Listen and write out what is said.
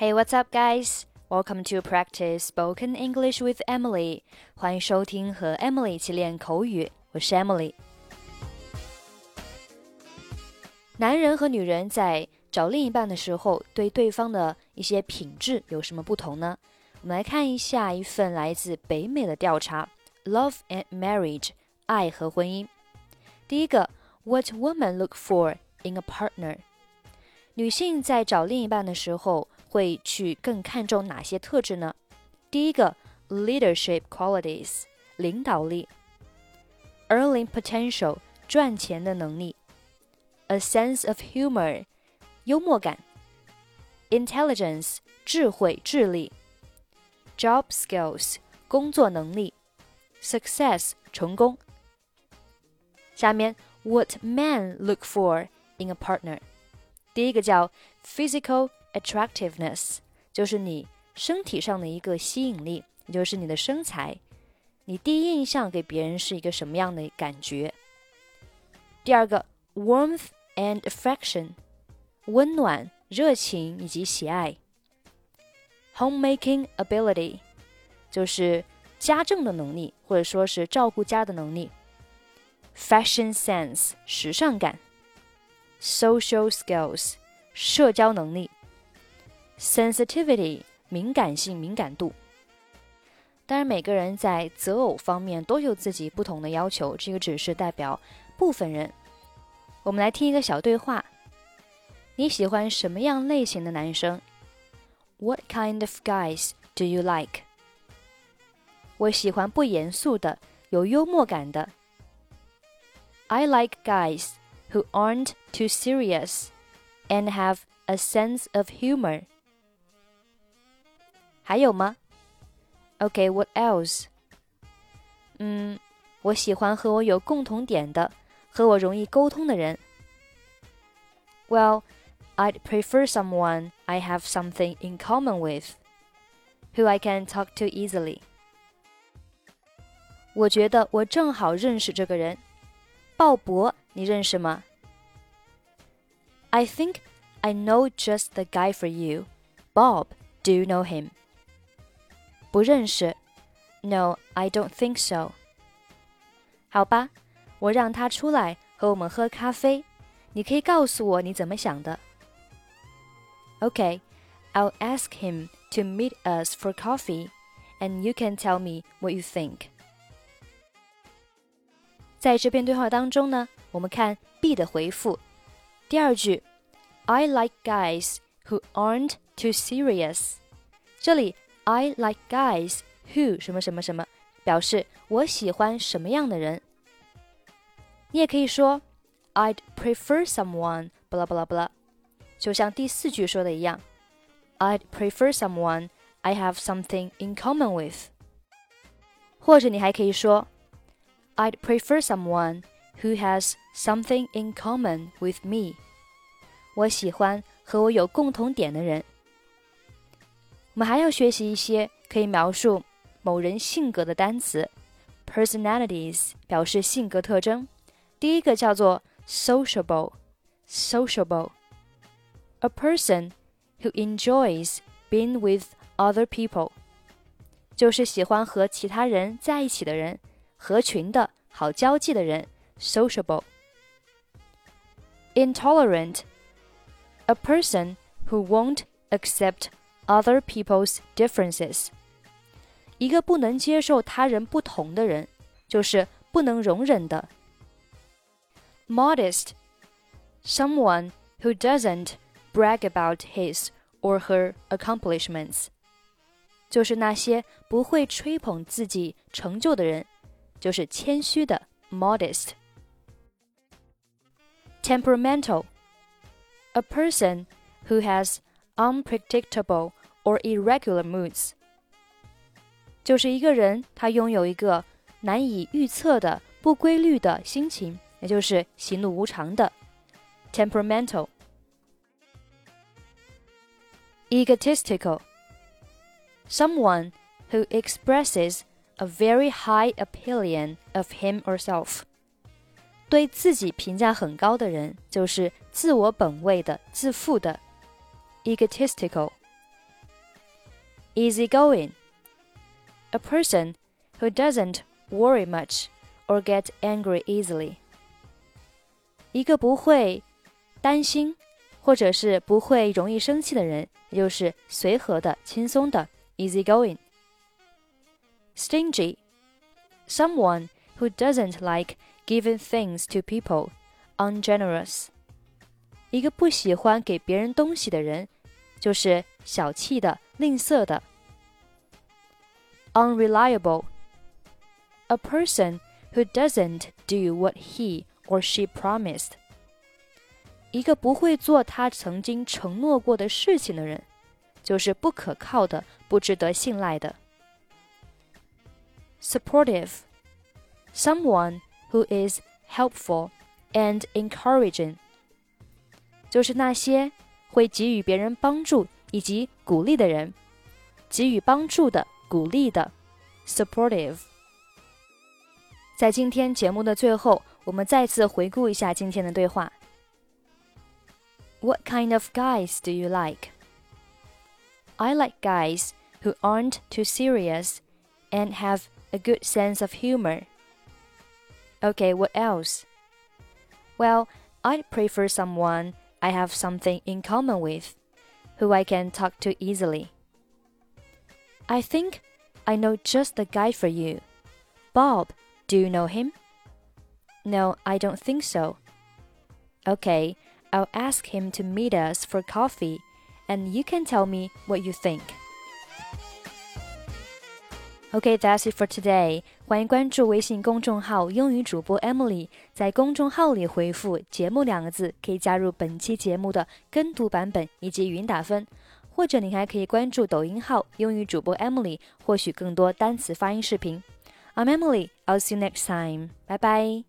Hey, what's up, guys? Welcome to practice spoken English with Emily. 欢迎收听和 Emily 一起练口语，我是 Emily。男人和女人在找另一半的时候，对对方的一些品质有什么不同呢？我们来看一下一份来自北美的调查，《Love and Marriage》爱和婚姻。第一个，What women look for in a partner？女性在找另一半的时候。会去更看重哪些特质呢？第一个，leadership qualities，领导力；earning potential，赚钱的能力；a sense of humor，幽默感；intelligence，智慧、智力；job skills，工作能力；success，成功。下面，what men look for in a partner，第一个叫 physical。attractiveness，就是你身体上的一个吸引力，也就是你的身材，你第一印象给别人是一个什么样的感觉？第二个 warmth and affection，温暖、热情以及喜爱。Homemaking ability 就是家政的能力，或者说是照顾家的能力。Fashion sense 时尚感。Social skills 社交能力。sensitivity 敏感性、敏感度。当然，每个人在择偶方面都有自己不同的要求，这个只是代表部分人。我们来听一个小对话：你喜欢什么样类型的男生？What kind of guys do you like？我喜欢不严肃的、有幽默感的。I like guys who aren't too serious and have a sense of humor. 还有吗？Okay, what else? 嗯，我喜欢和我有共同点的，和我容易沟通的人。Well, I'd prefer someone I have something in common with, who I can talk to easily. i think I know just the guy for you, Bob. Do you know him? 不认识。No, I don't think so. 好吧，我让他出来和我们喝咖啡。你可以告诉我你怎么想的。Okay, I'll ask him to meet us for coffee, and you can tell me what you think. 在这篇对话当中呢，我们看 like guys who aren't too serious。这里 I like guys who 什么什么什么，表示我喜欢什么样的人。你也可以说 I'd prefer someone blah blah blah，就像第四句说的一样，I'd prefer someone I have something in common with。或者你还可以说 I'd prefer someone who has something in common with me。我喜欢和我有共同点的人。们还要学习一些可以描述某人性格的单词。Personalities 表示性格特征。第一个叫做 sociable，sociable。A person who enjoys being with other people，就是喜欢和其他人在一起的人，合群的好交际的人，sociable。Intolerant，a person who won't accept other people's differences。一个不能接受他人不同的人，就是不能容忍的。Modest, someone who doesn't brag about his or her accomplishments，就是那些不会吹捧自己成就的人，就是谦虚的。Modest. modest。Temperamental, a person who has unpredictable or irregular moods，就是一个人他拥有一个难以预测的、不规律的心情，也就是喜怒无常的 （temperamental）。egotistical someone who expresses a very high opinion of him or self。对自己评价很高的人，就是自我本位的、自负的 （egotistical）。easygoing. A person who doesn't worry much or get angry easily. 一个不会担心或者是不会容易生气的人，也就是随和的、轻松的 Stingy, someone who doesn't like giving things to people, Ungenerous. 一个不喜欢给别人东西的人，就是小气的、吝啬的。unreliable. A person who doesn't do what he or she promised. 一个不会做他曾经承诺过的事情的人，就是不可靠的、不值得信赖的。Supportive, someone who is helpful and encouraging. 就是那些会给予别人帮助以及鼓励的人，给予帮助的。鼓励的，supportive。在今天节目的最后，我们再次回顾一下今天的对话。What kind of guys do you like? I like guys who aren't too serious and have a good sense of humor. Okay, what else? Well, I'd prefer someone I have something in common with, who I can talk to easily. I think I know just the guy for you. Bob, do you know him? No, I don't think so. Okay, I'll ask him to meet us for coffee, and you can tell me what you think. Okay, that's it for today. 欢迎关注微信公众号“英语主播 Emily”。在公众号里回复“节目”两个字，可以加入本期节目的跟读版本以及语音打分。或者你还可以关注抖音号“英语主播 Emily”，获取更多单词发音视频。I'm Emily. I'll see you next time. 拜拜